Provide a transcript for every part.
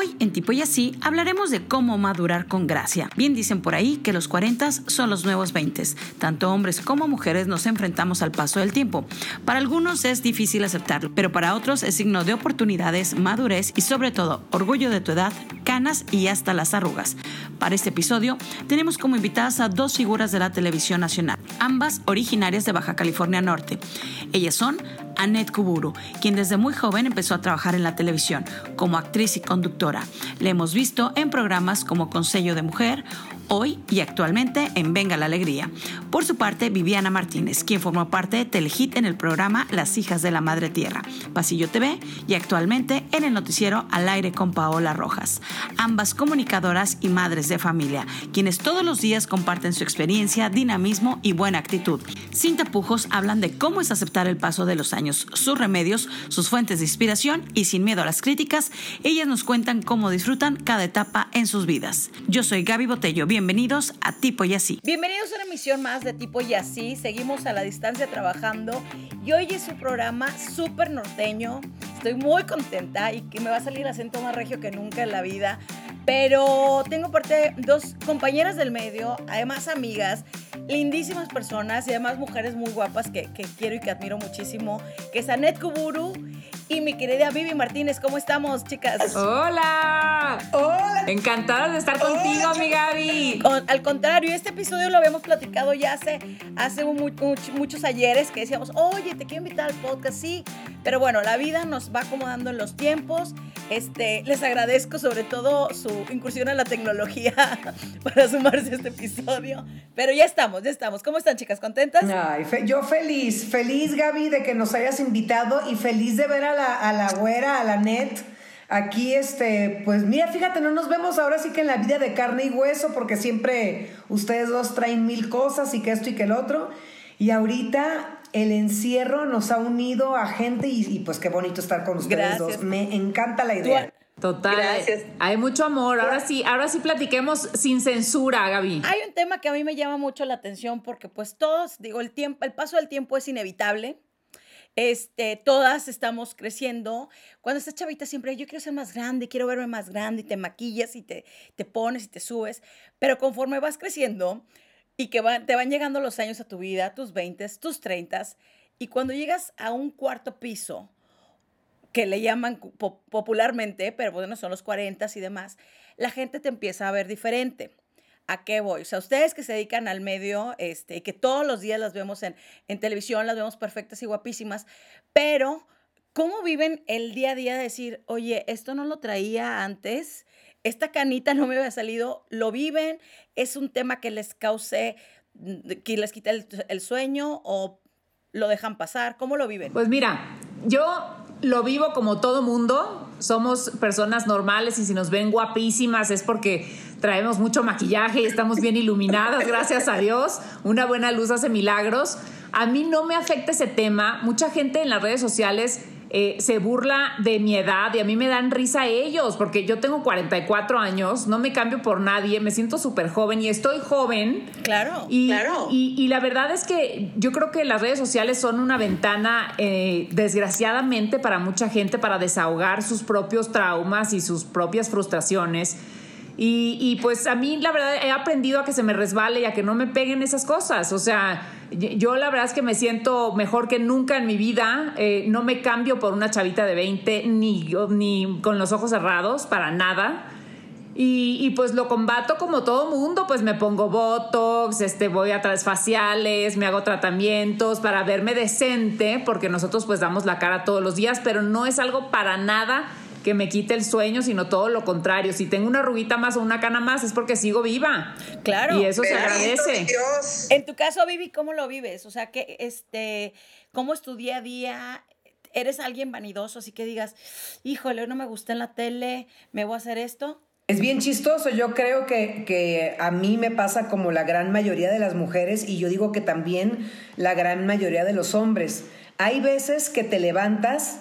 Hoy en Tipo y Así hablaremos de cómo madurar con gracia. Bien dicen por ahí que los 40 son los nuevos 20. Tanto hombres como mujeres nos enfrentamos al paso del tiempo. Para algunos es difícil aceptarlo, pero para otros es signo de oportunidades, madurez y sobre todo orgullo de tu edad, canas y hasta las arrugas. Para este episodio tenemos como invitadas a dos figuras de la televisión nacional, ambas originarias de Baja California Norte. Ellas son Annette Kuburu, quien desde muy joven empezó a trabajar en la televisión como actriz y conductora. Le hemos visto en programas como Consejo de Mujer, hoy y actualmente en Venga la Alegría. Por su parte, Viviana Martínez, quien formó parte de Telehit en el programa Las Hijas de la Madre Tierra, Pasillo TV y actualmente en el noticiero Al aire con Paola Rojas. Ambas comunicadoras y madres de familia, quienes todos los días comparten su experiencia, dinamismo y buena actitud. Sin tapujos hablan de cómo es aceptar el paso de los años, sus remedios, sus fuentes de inspiración y sin miedo a las críticas, ellas nos cuentan cómo disfrutan cada etapa en sus vidas. Yo soy Gaby Botello, bienvenidos a Tipo y Así. Bienvenidos a una emisión más de Tipo y Así, seguimos a la distancia trabajando y hoy es un programa súper norteño, estoy muy contenta y que me va a salir el acento más regio que nunca en la vida, pero tengo parte dos compañeras del medio, además amigas, lindísimas personas y además mujeres muy guapas que, quiero y que admiro muchísimo, que es Anet Kuburu y mi querida Vivi Martínez. ¿Cómo estamos, chicas? Hola. Hola. Encantada de estar contigo, mi Gaby. al contrario, este episodio lo habíamos platicado ya hace, hace muchos ayeres que decíamos, oye, te quiero invitar al podcast, sí. Pero bueno, la vida nos va acomodando en los tiempos. Este, les agradezco sobre todo su incursión a la tecnología para sumarse a este episodio. Pero ya estamos, ya estamos. ¿Cómo están, chicas? ¿Contentas? Ay, yo feliz, feliz, Gaby, de que nos hayas invitado y feliz de ver a la, a la güera, a la net. Aquí, este, pues mira, fíjate, no nos vemos ahora sí que en la vida de carne y hueso, porque siempre ustedes dos traen mil cosas y que esto y que el otro. Y ahorita el encierro nos ha unido a gente y, pues qué bonito estar con ustedes dos. Me encanta la idea. Total. Gracias. Hay mucho amor. Ahora sí, ahora sí platiquemos sin censura, Gaby. Hay un tema que a mí me llama mucho la atención porque pues todos, digo, el tiempo, el paso del tiempo es inevitable. Este, todas estamos creciendo. Cuando estás chavita siempre, yo quiero ser más grande, quiero verme más grande y te maquillas y te, te pones y te subes. Pero conforme vas creciendo y que te van llegando los años a tu vida, tus 20, tus 30, y cuando llegas a un cuarto piso, que le llaman popularmente, pero bueno, son los 40 y demás, la gente te empieza a ver diferente. ¿A qué voy? O sea, ustedes que se dedican al medio, este, que todos los días las vemos en, en televisión, las vemos perfectas y guapísimas, pero ¿cómo viven el día a día de decir, oye, esto no lo traía antes, esta canita no me había salido, lo viven, es un tema que les cause, que les quita el, el sueño o lo dejan pasar, ¿cómo lo viven? Pues mira, yo lo vivo como todo mundo, somos personas normales y si nos ven guapísimas es porque traemos mucho maquillaje y estamos bien iluminadas, gracias a Dios. Una buena luz hace milagros. A mí no me afecta ese tema. Mucha gente en las redes sociales eh, se burla de mi edad y a mí me dan risa ellos, porque yo tengo 44 años, no me cambio por nadie, me siento súper joven y estoy joven. Claro, y, claro. Y, la verdad es que yo creo que las redes sociales son una ventana, eh, desgraciadamente, para mucha gente para desahogar sus propios traumas y sus propias frustraciones. Y, pues a mí la verdad he aprendido a que se me resbale y a que no me peguen esas cosas. O sea, yo la verdad es que me siento mejor que nunca en mi vida. Eh, no me cambio por una chavita de 20 ni, ni con los ojos cerrados, para nada. Y, pues lo combato como todo mundo, pues me pongo botox, este, voy a través faciales, me hago tratamientos para verme decente, porque nosotros pues damos la cara todos los días, pero no es algo para nada que me quite el sueño, sino todo lo contrario. Si tengo una ruguita más o una cana más es porque sigo viva. Claro. Y eso se agradece. En tu caso, Vivi, ¿cómo lo vives? O sea, que este, ¿cómo es tu día a día? ¿Eres alguien vanidoso? Así que digas, híjole, no me gusta en la tele, me voy a hacer esto. Es bien chistoso, yo creo que, que, a mí me pasa como la gran mayoría de las mujeres y yo digo que también la gran mayoría de los hombres. Hay veces que te levantas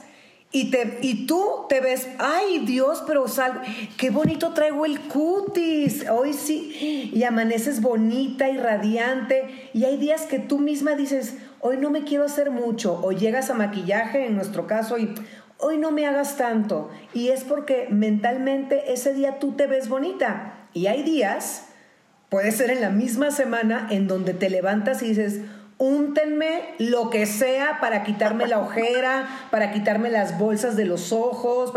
y, te, y tú te ves, ay Dios, pero salgo, qué bonito traigo el cutis, hoy sí, y amaneces bonita y radiante, y hay días que tú misma dices, hoy no me quiero hacer mucho, o llegas a maquillaje, en nuestro caso, y hoy no me hagas tanto. Y es porque mentalmente ese día tú te ves bonita. Y hay días, puede ser en la misma semana, en donde te levantas y dices, úntenme lo que sea para quitarme la ojera, para quitarme las bolsas de los ojos,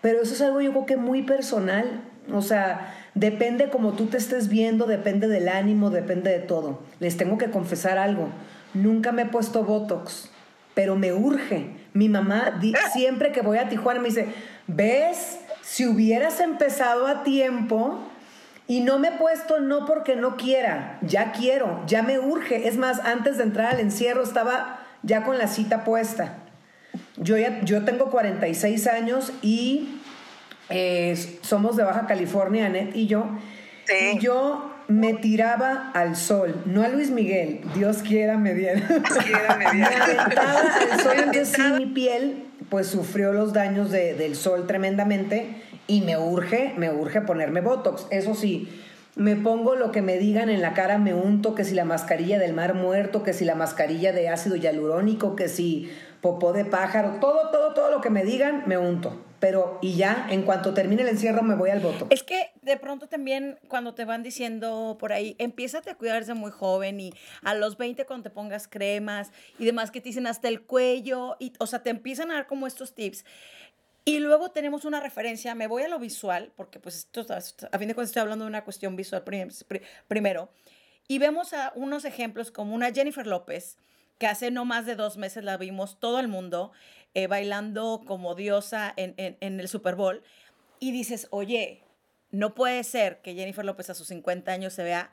pero eso es algo yo creo que muy personal. O sea, depende como tú te estés viendo, depende del ánimo, depende de todo. Les tengo que confesar algo. Nunca me he puesto Botox, pero me urge. Mi mamá siempre que voy a Tijuana me dice, ¿ves? Si hubieras empezado a tiempo, y no me he puesto no porque no quiera, ya quiero, ya me urge. Es más, antes de entrar al encierro estaba ya con la cita puesta. Yo, ya, yo tengo 46 años y eh, somos de Baja California, Anet y yo. Y yo me tiraba al sol, no a Luis Miguel, Dios quiera me diera. me aventaba al sol, entonces mi piel pues sufrió los daños del sol tremendamente y me urge, me urge ponerme Botox. Eso sí, me pongo lo que me digan en la cara, me unto, que si la mascarilla del mar muerto, que si la mascarilla de ácido hialurónico, que si popó de pájaro, todo, todo, todo lo que me digan, me unto. Pero y ya, en cuanto termine el encierro, me voy al voto. Es que de pronto también cuando te van diciendo por ahí, empiezate a cuidarse muy joven y a los 20 cuando te pongas cremas y demás que te dicen hasta el cuello, y, o sea, te empiezan a dar como estos tips. Y luego tenemos una referencia, me voy a lo visual, porque pues esto, a fin de cuentas estoy hablando de una cuestión visual primero, y vemos a unos ejemplos como una Jennifer López, que hace no más de dos meses la vimos todo el mundo eh, bailando como diosa en, en, el Super Bowl, y dices, oye, no puede ser que Jennifer López a sus 50 años se vea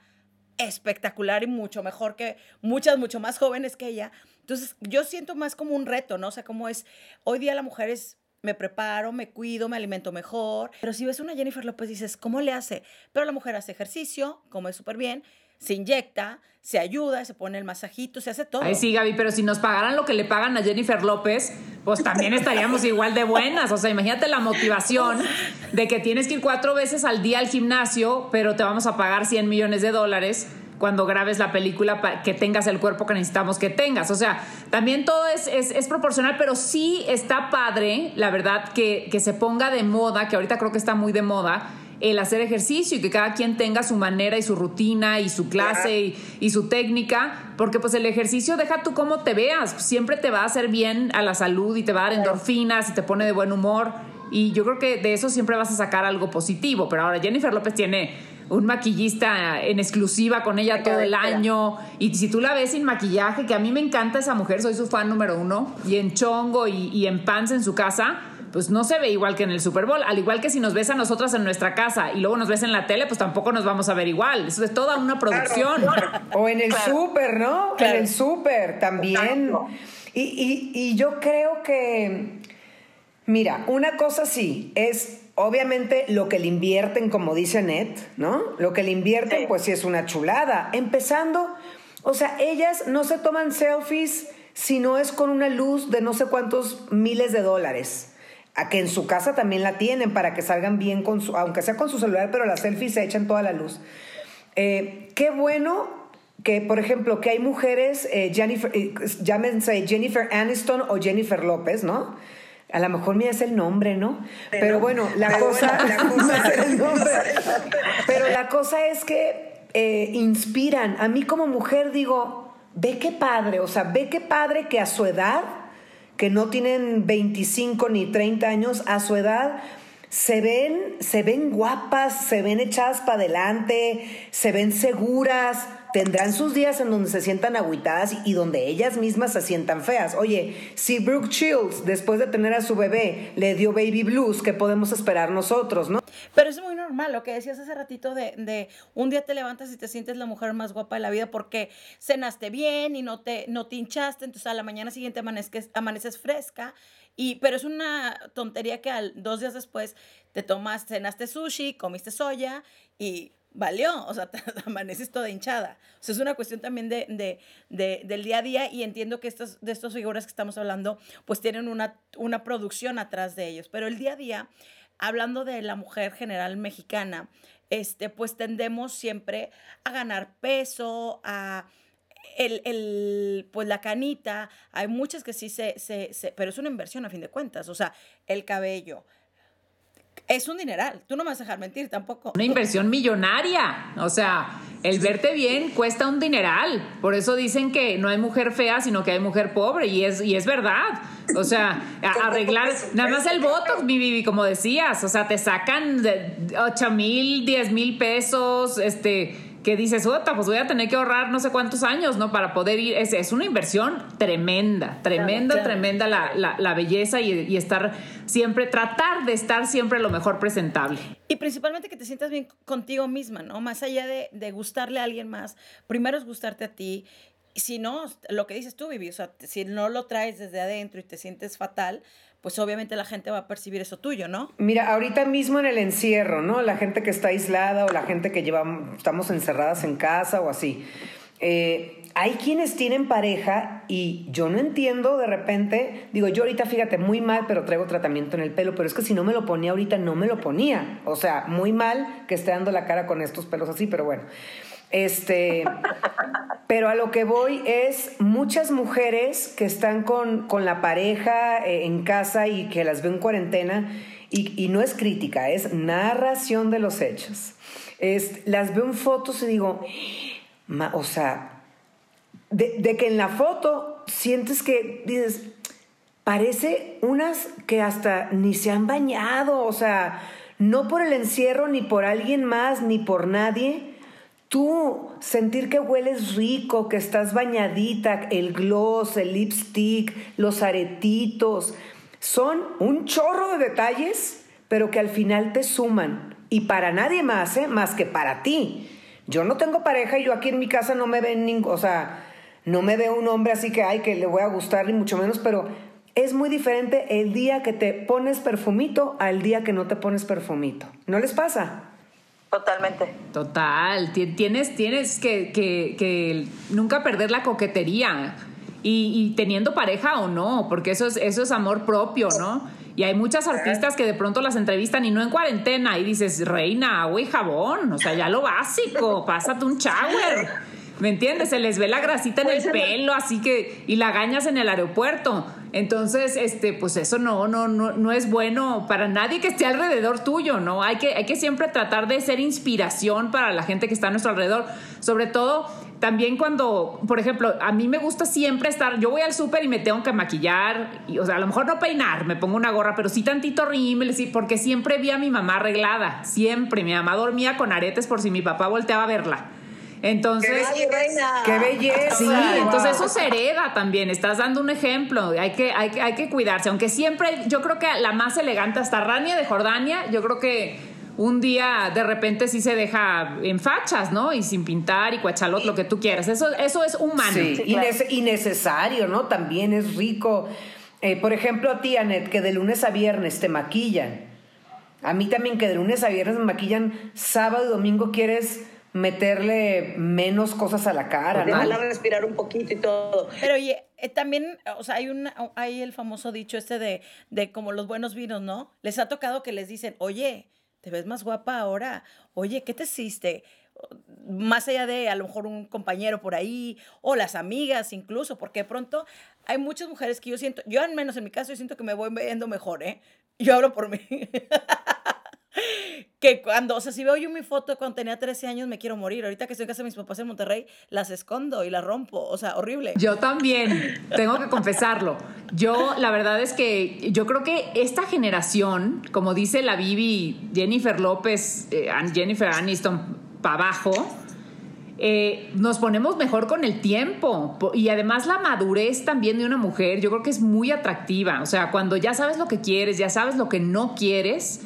espectacular y mucho mejor que muchas, mucho más jóvenes que ella. Entonces, yo siento más como un reto, ¿no? O sea, como es, hoy día la mujer es me preparo, me cuido, me alimento mejor. Pero si ves una Jennifer López, dices, ¿cómo le hace? Pero la mujer hace ejercicio, come súper bien, se inyecta, se ayuda, se pone el masajito, se hace todo. Sí, Gaby, pero si nos pagaran lo que le pagan a Jennifer López, pues también estaríamos igual de buenas. O sea, imagínate la motivación de que tienes que ir cuatro veces al día al gimnasio, pero te vamos a pagar 100 millones de dólares cuando grabes la película para que tengas el cuerpo que necesitamos que tengas. O sea, también todo es, es, proporcional, pero sí está padre, la verdad, que, que se ponga de moda, que ahorita creo que está muy de moda, el hacer ejercicio y que cada quien tenga su manera y su rutina y su clase y, y, su técnica, porque pues el ejercicio deja tú cómo te veas, siempre te va a hacer bien a la salud y te va a dar endorfinas y te pone de buen humor. Y yo creo que de eso siempre vas a sacar algo positivo, pero ahora Jennifer López tiene un maquillista en exclusiva con ella todo el año. Y si tú la ves sin maquillaje, que a mí me encanta esa mujer, soy su fan número uno, y en chongo y, en pants en su casa, pues no se ve igual que en el Super Bowl. Al igual que si nos ves a nosotras en nuestra casa y luego nos ves en la tele, pues tampoco nos vamos a ver igual. Eso es toda una producción. O en el Super, ¿no? En el Super también. Y, y yo creo que, mira, una cosa sí, es obviamente lo que le invierten, como dice Net, ¿no? Lo que le invierten, pues sí es una chulada. Empezando, o sea, ellas no se toman selfies si no es con una luz de no sé cuántos miles de dólares. A que en su casa también la tienen para que salgan bien con su, aunque sea con su celular, pero las selfies se echan toda la luz. Eh, qué bueno que, por ejemplo, que hay mujeres, eh, Jennifer, eh, llámense Jennifer Aniston o Jennifer López, ¿no? A lo mejor me es el nombre, ¿no? Pero, bueno, la cosa, pero la cosa es que eh, inspiran. A mí como mujer digo, ve qué padre, o sea, ve qué padre que a su edad, que no tienen 25 ni 30 años, a su edad se ven, se ven guapas, se ven echadas para adelante, se ven seguras tendrán sus días en donde se sientan agüitadas y donde ellas mismas se sientan feas. Oye, si Brooke Shields, después de tener a su bebé, le dio baby blues, ¿qué podemos esperar nosotros, no? Pero es muy normal, lo que decías hace ratito de, de un día te levantas y te sientes la mujer más guapa de la vida porque cenaste bien y no te, no te hinchaste, entonces a la mañana siguiente amaneces, amaneces fresca. Y, pero es una tontería que al, dos días después te tomas, cenaste sushi, comiste soya y valió, o sea, amaneces toda hinchada. O sea, es una cuestión también de, del día a día y entiendo que estas, de estas figuras que estamos hablando, pues tienen una, una producción atrás de ellos. Pero el día a día, hablando de la mujer general mexicana, este, pues tendemos siempre a ganar peso, a el, el, pues la canita, hay muchas que sí se, se, se, pero es una inversión a fin de cuentas, o sea, el cabello, es un dineral. Tú no me vas a dejar mentir tampoco. Una inversión millonaria. O sea, el verte bien cuesta un dineral. Por eso dicen que no hay mujer fea, sino que hay mujer pobre. Y es, y es verdad. O sea, arreglar. Nada más el voto, mi Bibi, como decías. O sea, te sacan de 8 mil, 10 mil pesos. Este que dices, otra, pues voy a tener que ahorrar no sé cuántos años, ¿no? Para poder ir. Es, es una inversión tremenda, tremenda, tremenda la, la, belleza y, y, estar siempre, tratar de estar siempre lo mejor presentable. Y principalmente que te sientas bien contigo misma, ¿no? Más allá de, de gustarle a alguien más, primero es gustarte a ti. Si no, lo que dices tú, Vivi, o sea, si no lo traes desde adentro y te sientes fatal, pues obviamente la gente va a percibir eso tuyo, ¿no? Mira, ahorita mismo en el encierro, ¿no? La gente que está aislada o la gente que lleva, estamos encerradas en casa o así. Eh, hay quienes tienen pareja y yo no entiendo de repente, digo, yo ahorita fíjate, muy mal, pero traigo tratamiento en el pelo, pero es que si no me lo ponía ahorita, no me lo ponía. O sea, muy mal que esté dando la cara con estos pelos así, pero bueno. Este, pero a lo que voy es muchas mujeres que están con, la pareja eh, en casa y que las ven en cuarentena, y, no es crítica, es narración de los hechos. Es, las veo en fotos y digo, o sea, de, de que en la foto sientes que dices, parece unas que hasta ni se han bañado, o sea, no por el encierro, ni por alguien más, ni por nadie, Tú sentir que hueles rico, que estás bañadita, el gloss, el lipstick, los aretitos, son un chorro de detalles, pero que al final te suman. Y para nadie más, ¿eh? más que para ti. Yo no tengo pareja y yo aquí en mi casa no me ven ningún, o sea, no me veo un hombre así que, ay, que le voy a gustar, ni mucho menos, pero es muy diferente el día que te pones perfumito al día que no te pones perfumito. ¿No les pasa? Totalmente. Total. Tienes, tienes que, que, nunca perder la coquetería. Y, teniendo pareja o no, porque eso es, eso es amor propio, ¿no? Y hay muchas artistas que de pronto las entrevistan y no en cuarentena y dices, reina, agua y jabón, o sea, ya lo básico, pásate un shower. ¿Me entiendes? Se les ve la grasita en el pelo, así que, y la gañas en el aeropuerto. Entonces, este, pues eso no, no, no, no es bueno para nadie que esté alrededor tuyo, ¿no? Hay que, hay que siempre tratar de ser inspiración para la gente que está a nuestro alrededor. Sobre todo, también cuando, por ejemplo, a mí me gusta siempre estar, yo voy al súper y me tengo que maquillar, y, o sea, a lo mejor no peinar, me pongo una gorra, pero sí tantito rímel, sí, porque siempre vi a mi mamá arreglada, siempre. Mi mamá dormía con aretes por si mi papá volteaba a verla. Entonces, qué belleza. Sí, entonces eso se hereda también. Estás dando un ejemplo. Hay que, hay, hay que cuidarse. Aunque siempre, yo creo que la más elegante, hasta Rania de Jordania, yo creo que un día de repente sí se deja en fachas, ¿no? Y sin pintar y cuachalot, lo que tú quieras. Eso, eso es humano. Sí, y, necesario, ¿no? También es rico. Eh, por ejemplo, a ti, Anet, que de lunes a viernes te maquillan. A mí también que de lunes a viernes me maquillan, sábado y domingo quieres meterle menos cosas a la cara, ¿no? Déjala respirar un poquito y todo. Pero oye, eh, también, o sea, hay, un, hay el famoso dicho este de, de como los buenos vinos, ¿no? Les ha tocado que les dicen, oye, te ves más guapa ahora, oye, ¿qué te hiciste? Más allá de a lo mejor un compañero por ahí o las amigas incluso, porque de pronto hay muchas mujeres que yo siento, yo al menos en mi caso, yo siento que me voy viendo mejor, ¿eh? Yo hablo por mí. que cuando, o sea, si veo yo mi foto cuando tenía 13 años, me quiero morir. Ahorita que estoy en casa de mis papás en Monterrey, las escondo y las rompo. O sea, horrible. Yo también, tengo que confesarlo. Yo, la verdad es que yo creo que esta generación, como dice la Bibi, Jennifer López, eh, Jennifer Aniston, para abajo, eh, nos ponemos mejor con el tiempo y además la madurez también de una mujer yo creo que es muy atractiva, o sea, cuando ya sabes lo que quieres, ya sabes lo que no quieres,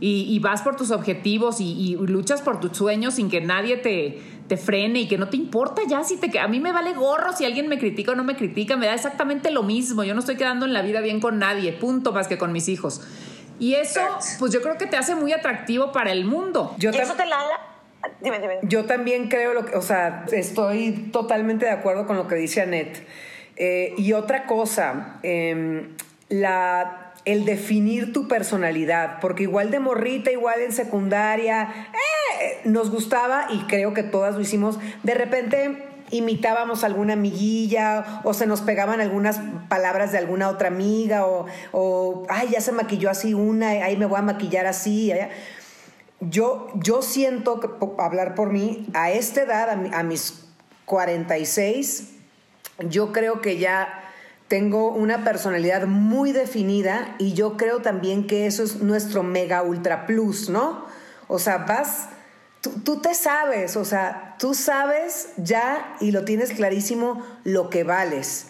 y, vas por tus objetivos y, luchas por tus sueños sin que nadie te, te frene y que no te importa ya si te a mí me vale gorro si alguien me critica o no me critica, me da exactamente lo mismo, yo no estoy quedando en la vida bien con nadie, punto más que con mis hijos. Y eso, pues yo creo que te hace muy atractivo para el mundo. Yo eso te la Dime, dime. Yo también creo, lo que, o sea, estoy totalmente de acuerdo con lo que dice Annette. Eh, y otra cosa, em, la el definir tu personalidad, porque igual de morrita, igual en secundaria, eh, nos gustaba y creo que todas lo hicimos, de repente imitábamos alguna amiguilla o se nos pegaban algunas palabras de alguna otra amiga o, o ay, ya se maquilló así una, ahí me voy a maquillar así. Yo, yo siento, que, hablar por mí, a esta edad, a, a mis 46, yo creo que ya tengo una personalidad muy definida y yo creo también que eso es nuestro mega ultra plus, ¿no? O sea, vas, tú, te sabes, o sea, tú sabes ya y lo tienes clarísimo lo que vales.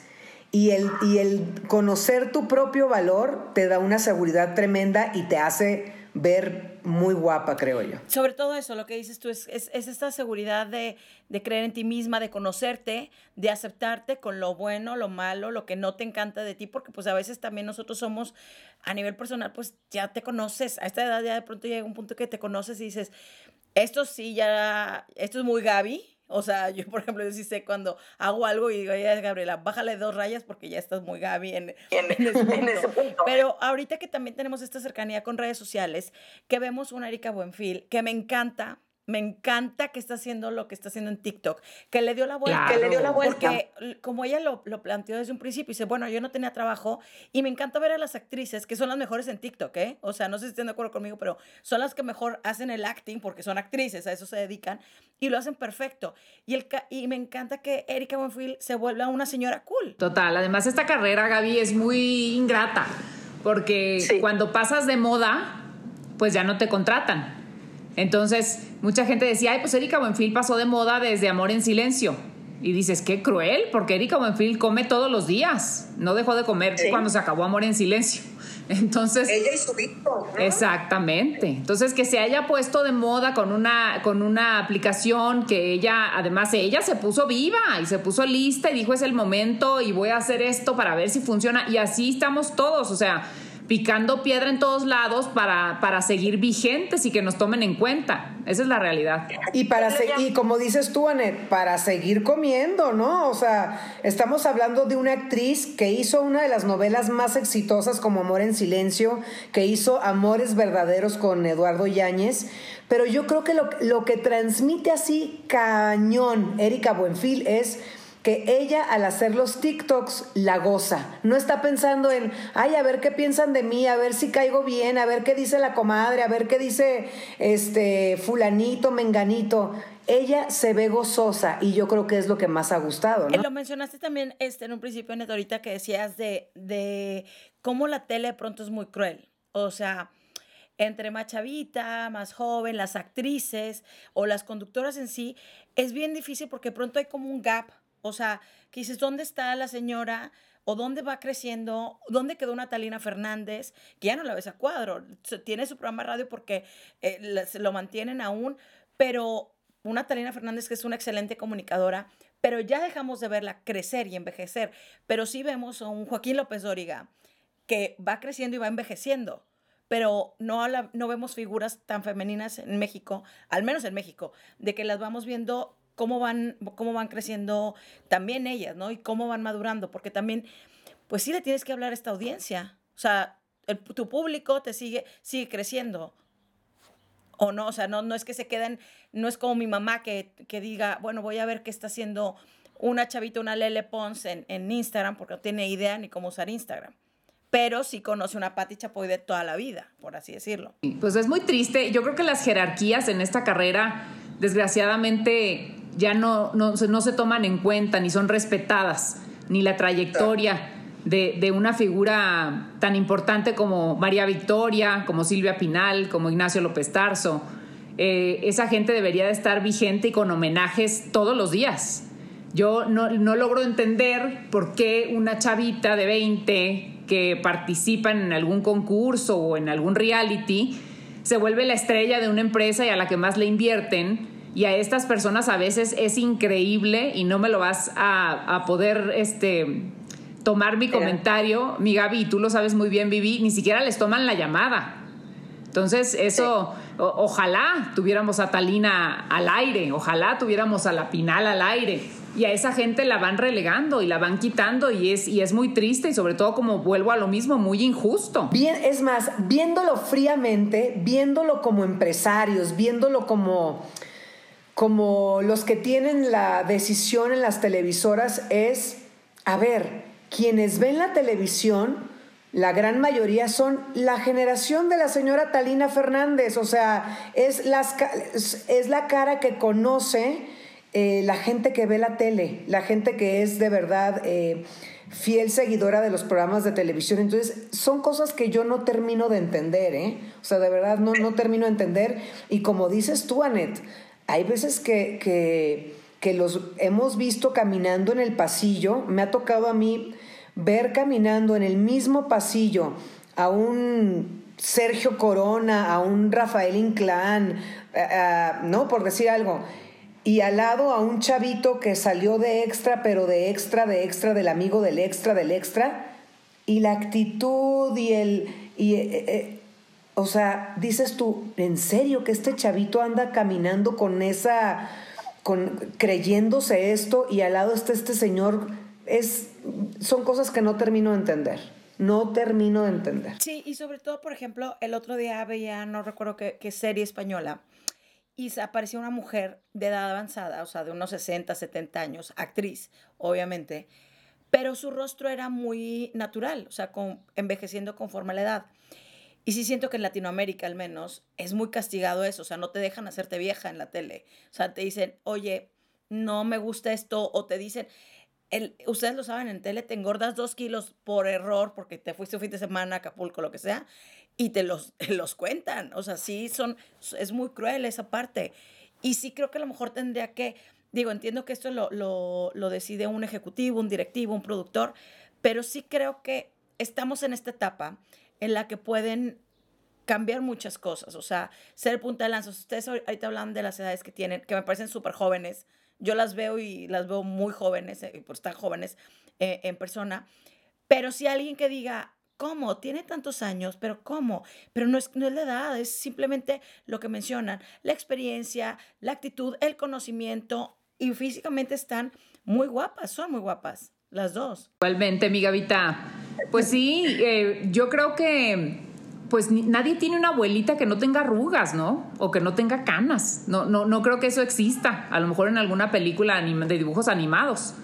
Y el, y el conocer tu propio valor te da una seguridad tremenda y te hace ver muy guapa, creo yo. Sobre todo eso, lo que dices tú, es, es, esta seguridad de, de, creer en ti misma, de conocerte, de aceptarte con lo bueno, lo malo, lo que no te encanta de ti, porque pues a veces también nosotros somos, a nivel personal, pues ya te conoces, a esta edad ya de pronto llega un punto que te conoces y dices, esto sí ya, esto es muy Gaby, o sea, yo, por ejemplo, yo sí sé cuando hago algo y digo, ya, Gabriela, bájale dos rayas porque ya estás muy Gaby en, ese punto. Pero ahorita que también tenemos esta cercanía con redes sociales, que vemos una Erika Buenfil, que me encanta, me encanta que está haciendo lo que está haciendo en TikTok, que le dio la vuelta. Que le dio la vuelta. Porque como ella lo, lo, planteó desde un principio, dice, bueno, yo no tenía trabajo y me encanta ver a las actrices que son las mejores en TikTok, ¿eh? O sea, no sé si estén de acuerdo conmigo, pero son las que mejor hacen el acting porque son actrices, a eso se dedican y lo hacen perfecto. Y, el, y me encanta que Erika Buenfield se vuelva una señora cool. Total, además esta carrera, Gaby, es muy ingrata porque cuando pasas de moda, pues ya no te contratan. Entonces, mucha gente decía, ay, pues Erika Buenfil pasó de moda desde Amor en Silencio. Y dices, qué cruel, porque Erika Buenfil come todos los días. No dejó de comer cuando se acabó Amor en Silencio. Entonces. Ella y su hijo. Exactamente. Entonces, que se haya puesto de moda con una, con una aplicación que ella, además, ella se puso viva y se puso lista y dijo, es el momento y voy a hacer esto para ver si funciona. Y así estamos todos. O sea, picando piedra en todos lados para, para seguir vigentes y que nos tomen en cuenta. Esa es la realidad. Y para y como dices tú, Anet, para seguir comiendo, ¿no? O sea, estamos hablando de una actriz que hizo una de las novelas más exitosas como Amor en Silencio, que hizo Amores Verdaderos con Eduardo Yáñez. Pero yo creo que lo, lo que transmite así cañón Erika Buenfil es que ella al hacer los TikToks la goza. No está pensando en, ay, a ver qué piensan de mí, a ver si caigo bien, a ver qué dice la comadre, a ver qué dice este fulanito, menganito. Ella se ve gozosa y yo creo que es lo que más ha gustado. ¿no? Lo mencionaste también este, en un principio, Neto, ahorita que decías de, de cómo la tele pronto es muy cruel. O sea, entre más chavita, más joven, las actrices o las conductoras en sí, es bien difícil porque pronto hay como un gap o sea, que dices, ¿dónde está la señora? ¿O dónde va creciendo? ¿Dónde quedó Natalina Fernández? Que ya no la ves a cuadro. Tiene su programa radio porque eh, lo mantienen aún, pero una Natalina Fernández que es una excelente comunicadora, pero ya dejamos de verla crecer y envejecer. Pero sí vemos a un Joaquín López Dóriga que va creciendo y va envejeciendo pero no, no vemos figuras tan femeninas en México, al menos en México, de que las vamos viendo cómo van, cómo van creciendo también ellas, ¿no? Y cómo van madurando, porque también, pues sí le tienes que hablar a esta audiencia. O sea, tu público te sigue, sigue creciendo. O no, o sea, no, no es que se queden, no es como mi mamá que, que diga, bueno, voy a ver qué está haciendo una chavita, una Lele Pons en, en Instagram, porque no tiene idea ni cómo usar Instagram pero sí conoce una Pati Chapoy de toda la vida, por así decirlo. Pues es muy triste. Yo creo que las jerarquías en esta carrera, desgraciadamente, ya no, no, no se toman en cuenta ni son respetadas, ni la trayectoria de, de, una figura tan importante como María Victoria, como Silvia Pinal, como Ignacio López Tarso. Eh, esa gente debería de estar vigente y con homenajes todos los días. Yo no, no logro entender por qué una chavita de 20 que participa en algún concurso o en algún reality se vuelve la estrella de una empresa y a la que más le invierten y a estas personas a veces es increíble y no me lo vas a, poder este, tomar mi comentario, mi Gaby, tú lo sabes muy bien, Vivi, ni siquiera les toman la llamada. Entonces, eso, ojalá tuviéramos a Talina al aire, ojalá tuviéramos a la Pinal al aire. Y a esa gente la van relegando y la van quitando y es, y es muy triste y sobre todo como vuelvo a lo mismo, muy injusto. Bien, es más, viéndolo fríamente, viéndolo como empresarios, viéndolo como como los que tienen la decisión en las televisoras es, a ver, quienes ven la televisión, la gran mayoría son la generación de la señora Talina Fernández, o sea, es, las, es la cara que conoce eh, la gente que ve la tele, la gente que es de verdad eh, fiel seguidora de los programas de televisión. Entonces, son cosas que yo no termino de entender, ¿eh? O sea, de verdad no, no termino de entender. Y como dices tú, Anet, hay veces que, que, los hemos visto caminando en el pasillo. Me ha tocado a mí ver caminando en el mismo pasillo a un Sergio Corona, a un Rafael Inclán, ¿no? Por decir algo y al lado a un chavito que salió de extra, pero de extra, de extra, del amigo del extra, del extra, y la actitud y el... Y, eh, eh, o sea, dices tú, ¿en serio que este chavito anda caminando con esa, con, creyéndose esto y al lado está este señor? Es, son cosas que no termino de entender. No termino de entender. Sí, y sobre todo, por ejemplo, el otro día veía, no recuerdo qué, qué serie española, y apareció una mujer de edad avanzada, o sea, de unos 60, 70 años, actriz, obviamente, pero su rostro era muy natural, o sea, envejeciendo conforme a la edad. Y sí siento que en Latinoamérica al menos es muy castigado eso, o sea, no te dejan hacerte vieja en la tele. O sea, te dicen, oye, no me gusta esto, o te dicen, el, ustedes lo saben, en tele te engordas dos kilos por error porque te fuiste un fin de semana a Acapulco, lo que sea, y te los, los cuentan. O sea, sí son, es muy cruel esa parte. Y sí creo que a lo mejor tendría que, digo, entiendo que esto lo, lo, lo decide un ejecutivo, un directivo, un productor, pero sí creo que estamos en esta etapa en la que pueden cambiar muchas cosas, o sea, ser punta de lanza. Ustedes ahorita hablan de las edades que tienen, que me parecen súper jóvenes. Yo las veo y las veo muy jóvenes, eh, pues están jóvenes eh, en persona. Pero si alguien que diga, ¿Cómo? Tiene tantos años, pero ¿cómo? Pero no es, no es la edad, es simplemente lo que mencionan, la experiencia, la actitud, el conocimiento y físicamente están muy guapas, son muy guapas, las dos. Igualmente, mi Gavita. Pues sí, eh, yo creo que pues nadie tiene una abuelita que no tenga arrugas, ¿no? O que no tenga canas. No, no, no creo que eso exista. A lo mejor en alguna película de dibujos animados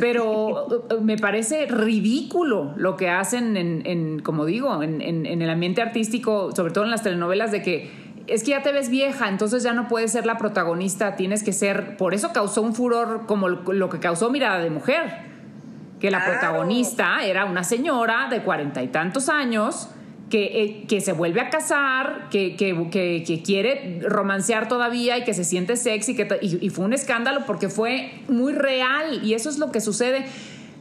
pero eh, me parece ridículo lo que hacen en, como digo, en, el ambiente artístico, sobre todo en las telenovelas, de que es que ya te ves vieja, entonces ya no puedes ser la protagonista, tienes que ser, por eso causó un furor como lo que causó Mirada de Mujer, que la protagonista era una señora de cuarenta y tantos años que, eh, que, se vuelve a casar, que, que, que, quiere romancear todavía y que se siente sexy, que, y, fue un escándalo porque fue muy real y eso es lo que sucede.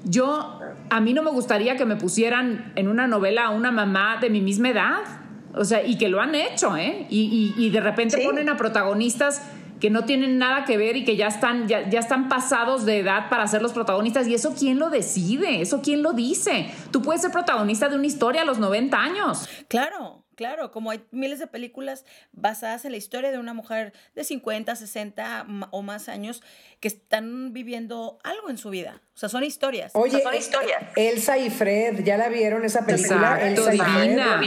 Yo, a mí no me gustaría que me pusieran en una novela a una mamá de mi misma edad, o sea, y que lo han hecho, ¿eh? Y, y, de repente ponen a protagonistas que no tienen nada que ver y que ya están, ya, ya, están pasados de edad para ser los protagonistas. ¿Y eso quién lo decide? ¿Eso quién lo dice? Tú puedes ser protagonista de una historia a los 90 años. Claro. Claro, como hay miles de películas basadas en la historia de una mujer de 50, 60 o más años que están viviendo algo en su vida. O sea, son historias. Oye, son historias. Elsa y Fred, ¿ya la vieron esa película? Elsa divina.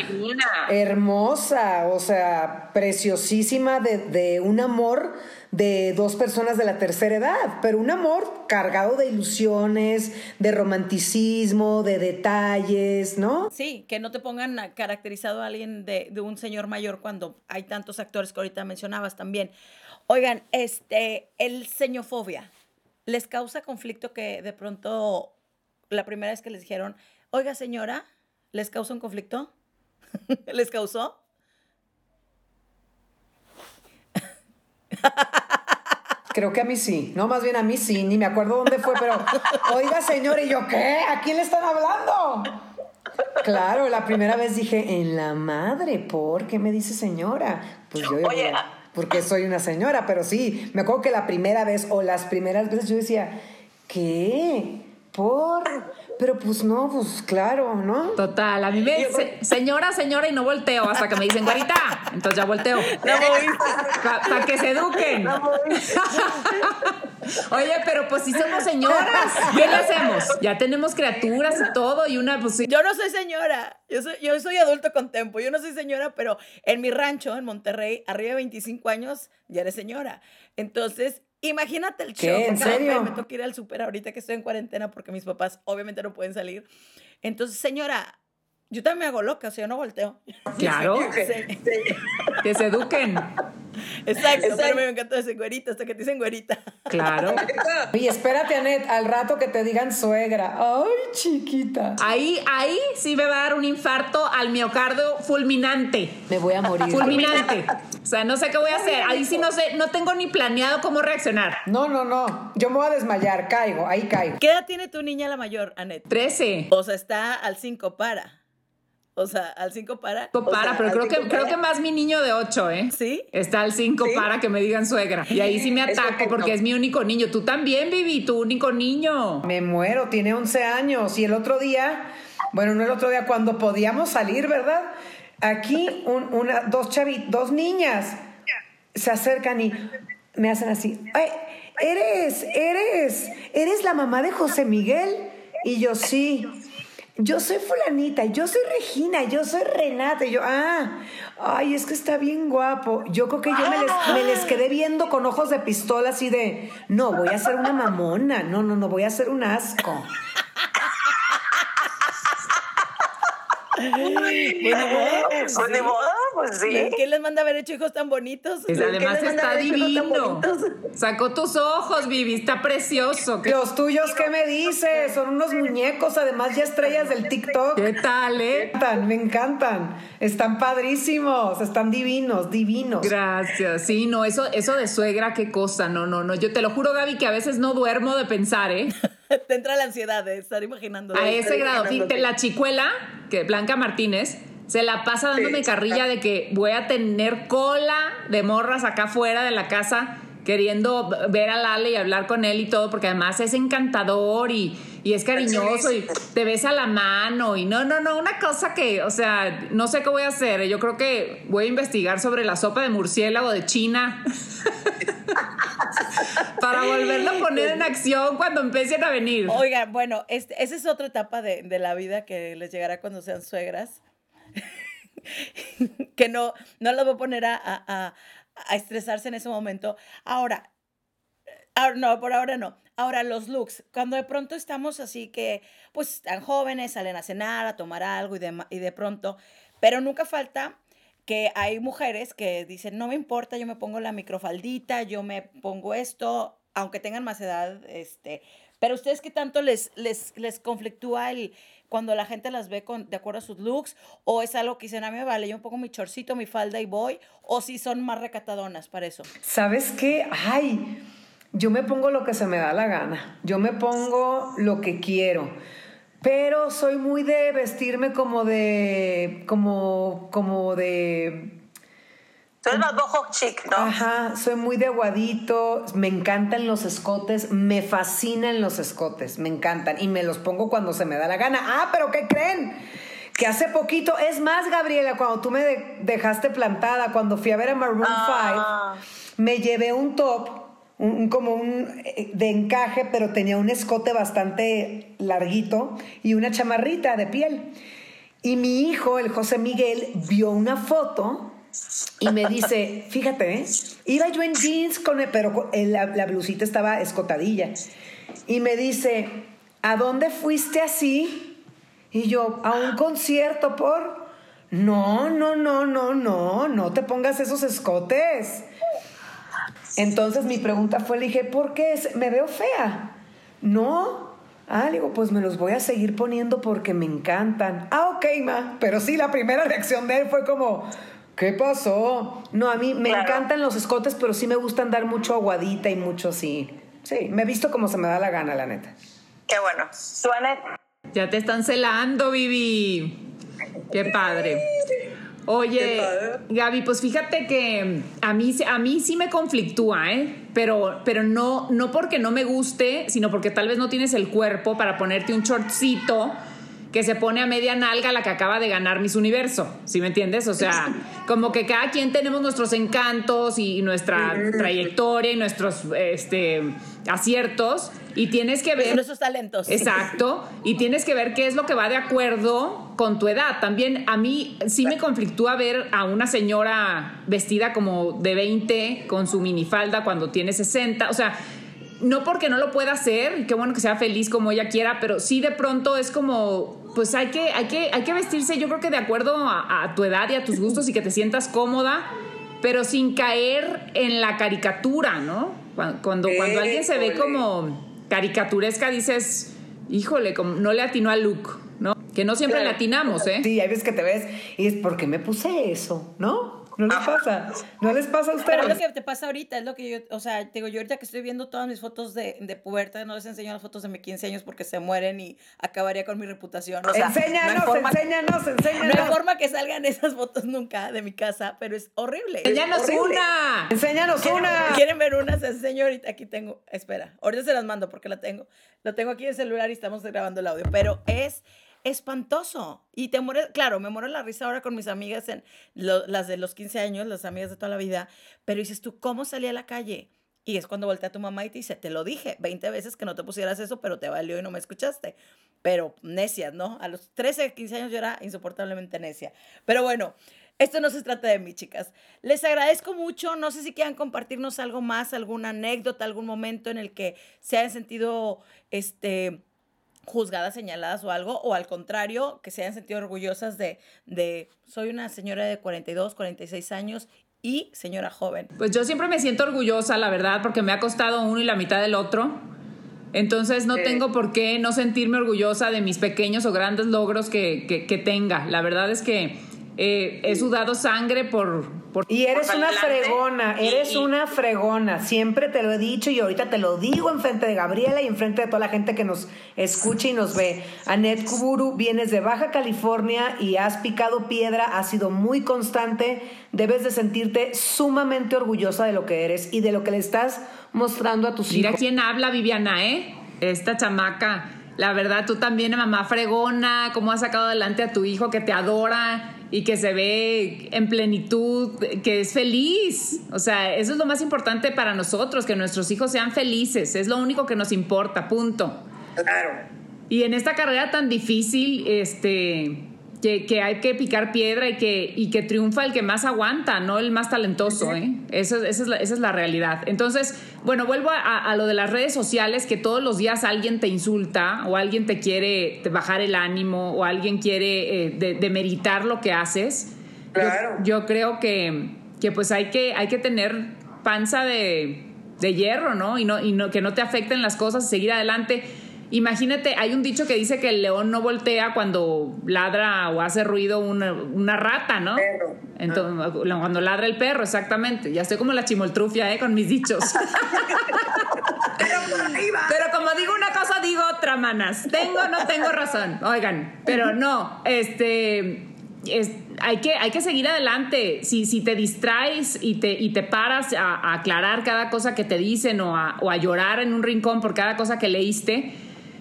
Hermosa, o sea, preciosísima de, de un amor de dos personas de la tercera edad, pero un amor cargado de ilusiones, de romanticismo, de detalles, ¿no? Sí, que no te pongan caracterizado a alguien de, un señor mayor cuando hay tantos actores que ahorita mencionabas también. Oigan, este, el señofobia, ¿les causa conflicto que de pronto la primera vez que les dijeron, oiga señora, ¿les causa un conflicto? ¿Les causó? Creo que a mí sí. No, más bien a mí sí. Ni me acuerdo dónde fue, pero oiga, señor, y yo, ¿qué? ¿A quién le están hablando? Claro, la primera vez dije, en la madre, ¿por qué me dice señora? Pues yo, Oye, porque soy una señora, pero sí, me acuerdo que la primera vez o las primeras veces yo decía, ¿qué? ¿Por? Pero pues no, pues claro, ¿no? Total, a mí me señora, señora y no volteo hasta que me dicen, guarita, entonces ya volteo. Para que se eduquen. Oye, pero pues si somos señoras, ¿qué le hacemos? Ya tenemos criaturas y todo y una pues sí. Yo no soy señora, yo soy, yo soy adulto con tiempo, yo no soy señora, pero en mi rancho, en Monterrey, arriba de 25 años, ya eres señora. Entonces, imagínate el ¿Qué? shock. ¿En serio? Me toca ir al súper ahorita que estoy en cuarentena porque mis papás obviamente no pueden salir. Entonces, señora, yo también me hago loca, o sea, yo no volteo. Claro, Sí. que se eduquen. Exacto, pero me encanta decir güerita, hasta que te dicen güerita. Claro. Y espérate, Anet, al rato que te digan suegra. Ay, chiquita. Ahí, ahí sí me va a dar un infarto al miocardio fulminante. Me voy a morir. Fulminante. O sea, no sé qué voy a hacer. Ahí sí no sé, no tengo ni planeado cómo reaccionar. No, no, no. Yo me voy a desmayar, caigo, ahí caigo. ¿Qué edad tiene tu niña la mayor, Anet? 13. O sea, está al 5 para. O sea, al 5 para. Para, o sea, pero creo que, cinco creo para. que más mi niño de 8, ¿eh? ¿Sí? Está al 5 ¿Sí? para que me digan suegra. Y ahí sí me Es ataco porque es mi único niño. Tú también, Vivi, tu único niño. Me muero, tiene 11 años. Y el otro día, bueno, no el otro día, cuando podíamos salir, ¿verdad? Aquí un- una, dos chavi, dos niñas se acercan y me hacen así. Ay, eres, eres, eres la mamá de José Miguel. Y yo sí. Yo soy fulanita, yo soy Regina, yo soy Renata. Yo, ah, ay, es que está bien guapo. Yo creo que yo me les, me les quedé viendo con ojos de pistola así de, no, voy a ser una mamona. No, no, no, voy a ser un asco. Pues ni modo, pues, Pues sí. de modo, pues sí. ¿Quién les manda a haber hecho hijos tan bonitos? Es- además está divino. Sacó tus ojos, Vivi, está precioso. ¿Qué, Los tuyos, ¿qué me dices? Son unos muñecos, además ya estrellas del TikTok. qué tal, eh? Me encantan, me encantan. Están padrísimos, están divinos, divinos. Gracias. Sí, no, eso, eso de suegra, qué cosa. No, no, no. Yo te lo juro, Gaby, que a veces no duermo de pensar, ¿eh? Te entra la ansiedad de estar imaginando. A ese grado. Fíjate, la chicuela, que Blanca Martínez, se la pasa dándome carrilla de que voy a tener cola de morras acá afuera de la casa queriendo ver a Lale y hablar con él y todo, porque además es encantador y, y es cariñoso y te besa la mano y no, no, no, una cosa que, o sea, no sé qué voy a hacer. Yo creo que voy a investigar sobre la sopa de murciélago de China. Para volverlo a poner en acción cuando empiecen a venir. Oigan, bueno, este, esa es otra etapa de, de la vida que les llegará cuando sean suegras. que no, no las voy a poner a, a- a- estresarse en ese momento. Ahora, ahora, no, por ahora no. Ahora, los looks. Cuando de pronto estamos así que, pues, están jóvenes, salen a cenar, a tomar algo y de, y de pronto, pero nunca falta que hay mujeres que dicen, no me importa, yo me pongo la microfaldita, yo me pongo esto, aunque tengan más edad, este, pero ustedes qué tanto les, les, les conflictúa el cuando la gente las ve con, de acuerdo a sus looks, o es algo que dicen, a mí me vale, yo me pongo mi chorcito, mi falda y voy, o si son más recatadonas para eso. ¿Sabes qué? Ay, yo me pongo lo que se me da la gana. Yo me pongo lo que quiero. Pero soy muy de vestirme como de. como. como de. Tú eres más boho chic, ¿no? Ajá, soy muy de aguadito, me encantan los escotes, me fascinan los escotes, me encantan y me los pongo cuando se me da la gana. Ah, pero ¿qué creen? Que hace poquito, es más, Gabriela, cuando tú me de- dejaste plantada, cuando fui a ver a Maroon Ah. 5, me llevé un top, un, como un eh, de encaje, pero tenía un escote bastante larguito y una chamarrita de piel. Y mi hijo, el José Miguel, vio una foto y me dice, fíjate, ¿eh? iba yo en jeans, con el- pero la, la blusita estaba escotadilla. Y me dice, ¿a dónde fuiste así? Y yo, a un concierto por... No, no, no, no, no, no te pongas esos escotes. Entonces mi pregunta fue, le dije, ¿por qué? Es- ¿Me veo fea? No. Ah, le digo, pues me los voy a seguir poniendo porque me encantan. Ah, ok, ma. Pero sí, la primera reacción de él fue como, ¿qué pasó? No, a mí me Claro. encantan los escotes, pero sí me gusta andar mucho aguadita y mucho así. Sí, me he visto como se me da la gana, la neta. Qué bueno. Suene. Ya te están celando, Vivi. Qué padre. Oye, Gaby, pues fíjate que a mí, a mí sí me conflictúa, ¿eh? Pero, pero no, no porque no me guste, sino porque tal vez no tienes el cuerpo para ponerte un shortcito que se pone a media nalga la que acaba de ganar Miss Universo, ¿sí me entiendes? O sea, como que cada quien tenemos nuestros encantos y nuestra trayectoria y nuestros este, aciertos y tienes que ver... Nuestros talentos. Exacto, y tienes que ver qué es lo que va de acuerdo con tu edad. También a mí sí me conflictúa ver a una señora vestida como de 20 con su minifalda cuando tiene 60, o sea no porque no lo pueda hacer, qué bueno que sea feliz como ella quiera, pero sí de pronto es como, pues hay que, hay que, hay que vestirse, yo creo que de acuerdo a, tu edad y a tus gustos y que te sientas cómoda, pero sin caer en la caricatura, ¿no? Cuando, cuando, alguien se ve como caricaturesca, dices, híjole, como no le atinó al look, ¿no? Que no siempre le atinamos, ¿eh? Sí, hay veces que te ves y es porque me puse eso, ¿no? No les pasa. No les pasa a ustedes. Pero lo que te pasa ahorita es lo que yo, o sea, digo, yo ahorita que estoy viendo todas mis fotos de, de puberta, no les enseño las fotos de mis 15 años porque se mueren y acabaría con mi reputación. O sea, enséñanos, enséñanos, enséñanos. No hay forma que salgan esas fotos nunca de mi casa, pero es horrible. Enséñanos una. Enséñanos una. ¿Quieren ver una? Se enseño ahorita. Aquí tengo. Espera, ahorita se las mando porque la tengo. Lo tengo aquí en el celular y estamos grabando el audio. Pero es espantoso. Y te mueres, claro, me muero la risa ahora con mis amigas, en las de los 15 años, las amigas de toda la vida, pero dices tú, ¿cómo salí a la calle? Y es cuando voltea a tu mamá y te dice, te lo dije 20 veces que no te pusieras eso, pero te valió y no me escuchaste. Pero necias, ¿no? A los 13, 15 años yo era insoportablemente necia. Pero bueno, esto no se trata de mí, chicas. Les agradezco mucho. No sé si quieran compartirnos algo más, alguna anécdota, algún momento en el que se hayan sentido, este, juzgadas, señaladas o algo, o al contrario, que se hayan sentido orgullosas de, de, soy una señora de 42, 46 años y señora joven. Pues yo siempre me siento orgullosa, la verdad, porque me ha costado uno y la mitad del otro. Entonces no tengo por qué no sentirme orgullosa de mis pequeños o grandes logros que, que, que tenga. La verdad es que eh, he sudado sangre por... por y eres una fregona, eres una fregona, siempre te lo he dicho y ahorita te lo digo enfrente de Gabriela y enfrente de toda la gente que nos escucha y nos ve. Anet Kuburu, vienes de Baja California y has picado piedra, has sido muy constante, debes de sentirte sumamente orgullosa de lo que eres y de lo que le estás mostrando a tus hijos. Mira quién habla, Viviana, ¿eh? Esta chamaca. La verdad, tú también, mamá fregona, cómo has sacado adelante a tu hijo que te adora y que se ve en plenitud, que es feliz. O sea, eso es lo más importante para nosotros, que nuestros hijos sean felices. Es lo único que nos importa, punto. Claro. Y en esta carrera tan difícil, este, que, hay que picar piedra y que, y que triunfa el que más aguanta, no el más talentoso. ¿eh? Eso, esa, es la, esa, es la, realidad. Entonces, bueno, vuelvo a, lo de las redes sociales, que todos los días alguien te insulta o alguien te quiere bajar el ánimo o alguien quiere eh, demeritar lo que haces. Claro. Yo, creo que, que, pues hay que, hay que tener panza de, de hierro, ¿no? Y, no, y no, que no te afecten las cosas, seguir adelante Imagínate, hay un dicho que dice que el león no voltea cuando ladra o hace ruido una, rata, ¿no? Perro. Entonces, Cuando ladra el perro, exactamente. Ya estoy como la chimoltrufia, ¿eh? Con mis dichos. pero, como digo una cosa, digo otra, manas. Tengo no tengo razón. Oigan, pero no, este... hay, que, hay que seguir adelante. Si, si te distraes y te, y te paras a, aclarar cada cosa que te dicen o a, o a llorar en un rincón por cada cosa que leíste,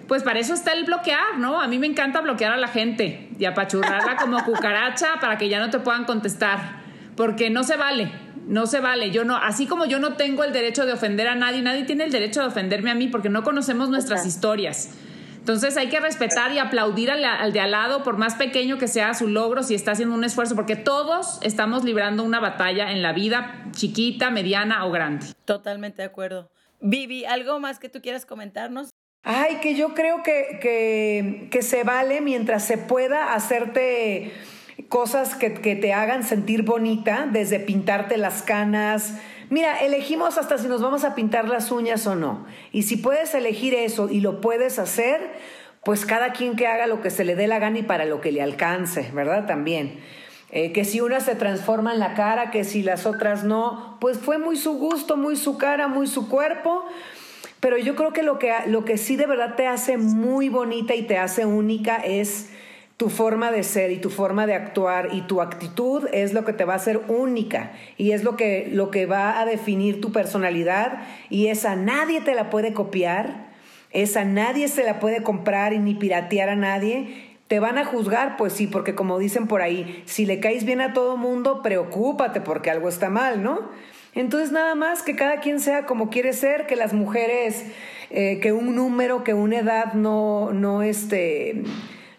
pues para eso está el bloquear, ¿no? A mí me encanta bloquear a la gente y apachurrarla como cucaracha para que ya no te puedan contestar, porque no se vale, no se vale. Yo no, así como yo no tengo el derecho de ofender a nadie, nadie tiene el derecho de ofenderme a mí porque no conocemos nuestras historias. Entonces hay que respetar y aplaudir al, al, de al lado, por más pequeño que sea su logro, si está haciendo un esfuerzo, porque todos estamos librando una batalla en la vida, chiquita, mediana o grande. Totalmente de acuerdo. Vivi, ¿algo más que tú quieras comentarnos? Ay, que yo creo que, que, se vale mientras se pueda hacerte cosas que, que, te hagan sentir bonita, desde pintarte las canas. Mira, elegimos hasta si nos vamos a pintar las uñas o no. Y si puedes elegir eso y lo puedes hacer, pues cada quien que haga lo que se le dé la gana y para lo que le alcance, ¿verdad? También. Eh, que si una se transforma en la cara, que si las otras no, pues fue muy su gusto, muy su cara, muy su cuerpo. Pero yo creo que lo que, lo que sí de verdad te hace muy bonita y te hace única es tu forma de ser y tu forma de actuar y tu actitud es lo que te va a hacer única y es lo que, lo que va a definir tu personalidad y esa nadie te la puede copiar, esa nadie se la puede comprar y ni piratear a nadie ¿Te van a juzgar? Pues sí, porque como dicen por ahí, si le caes bien a todo mundo, preocúpate porque algo está mal, ¿no? Entonces nada más que cada quien sea como quiere ser, que las mujeres, eh, que un número, que una edad no, no, este,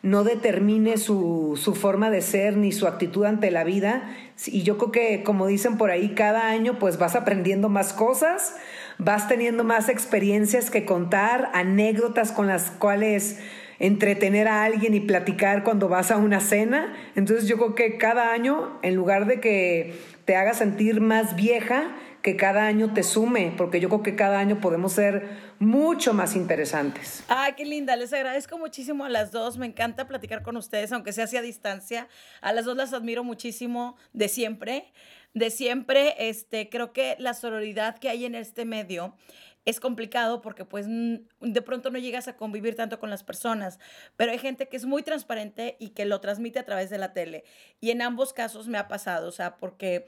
no determine su, su forma de ser ni su actitud ante la vida. Y yo creo que, como dicen por ahí, cada año pues vas aprendiendo más cosas, vas teniendo más experiencias que contar, anécdotas con las cuales entretener a alguien y platicar cuando vas a una cena. Entonces yo creo que cada año, en lugar de que te haga sentir más vieja, que cada año te sume, porque yo creo que cada año podemos ser mucho más interesantes. Ay, qué linda, les agradezco muchísimo a las dos, me encanta platicar con ustedes, aunque sea hacia distancia, a las dos las admiro muchísimo de siempre, de siempre, este, creo que la sororidad que hay en este medio es complicado porque pues de pronto no llegas a convivir tanto con las personas, pero hay gente que es muy transparente y que lo transmite a través de la tele. Y en ambos casos me ha pasado, o sea, porque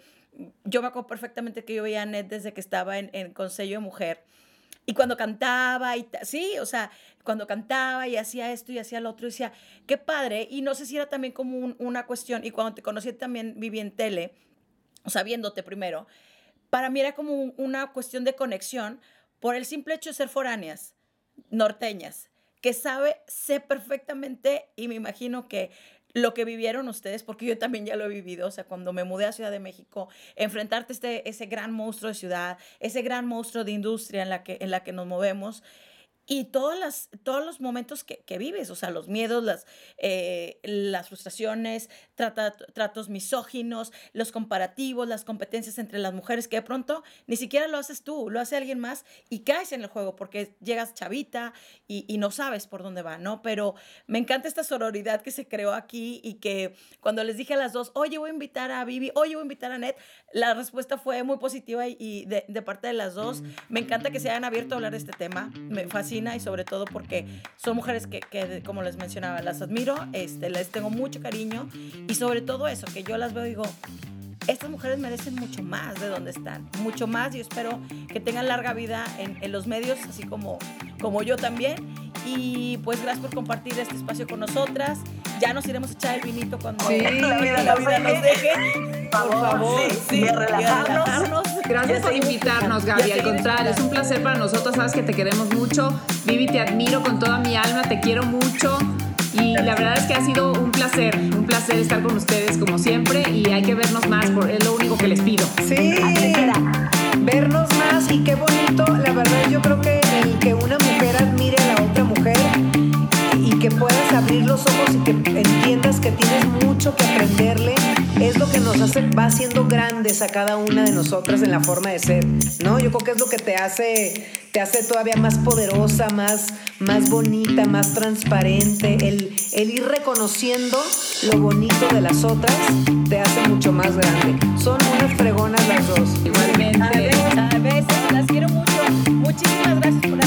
yo me acuerdo perfectamente que yo veía a Ned desde que estaba en, en Consejo de Mujer. Y cuando cantaba, y sí, o sea, cuando cantaba y hacía esto y hacía lo otro, decía, qué padre. Y no sé si era también como una cuestión, y cuando te conocí también viví en tele, o primero, para mí era como una cuestión de conexión, por el simple hecho de ser foráneas, norteñas, que sabe, sé perfectamente y me imagino que lo que vivieron ustedes, porque yo también ya lo he vivido, o sea, cuando me mudé a Ciudad de México, enfrentarte a este, ese gran monstruo de ciudad, ese gran monstruo de industria en la que, en la que nos movemos, y todas las, todos los momentos que, que, vives, o sea, los miedos, las, eh, las frustraciones, trata, tratos misóginos, los comparativos, las competencias entre las mujeres, que de pronto ni siquiera lo haces tú, lo hace alguien más y caes en el juego porque llegas chavita y, y no sabes por dónde va, ¿no? Pero me encanta esta sororidad que se creó aquí y que cuando les dije a las dos, oye, voy a invitar a Vivi, oye, voy a invitar a Net, la respuesta fue muy positiva y, y de, de, parte de las dos. Me encanta que se hayan abierto a hablar de este tema, me fascina y sobre todo porque son mujeres que, como les mencionaba, las admiro, este, les tengo mucho cariño y sobre todo eso, que yo las veo y digo, estas mujeres merecen mucho más de donde están, mucho más. Yo espero que tengan larga vida en, en, los medios, así como, como yo también. Y pues gracias por compartir este espacio con nosotras. Ya nos iremos a echar el vinito cuando sí, la vida, la vida nos deje. Por favor, sí, sí, relajarnos. relajarnos. Gracias por invitarnos, Gaby. Al contrario, es un placer para nosotros. Sabes que te queremos mucho. Vivi, te admiro con toda mi alma. Te quiero mucho. Y la verdad es que ha sido un placer, un placer estar con ustedes como siempre y hay que vernos más, es lo único que les pido. Sí, vernos más y qué bonito, la verdad yo creo que el que una mujer admire a la otra mujer y que puedas abrir los ojos y que entiendas que tienes mucho que aprenderle nos hace, va haciendo grandes a cada una de nosotras en la forma de ser, ¿no? Yo creo que es lo que te hace, te hace todavía más poderosa, más, más bonita, más transparente. El, el ir reconociendo lo bonito de las otras te hace mucho más grande. Son unas fregonas las dos. Igualmente. A veces, las quiero mucho. Muchísimas gracias por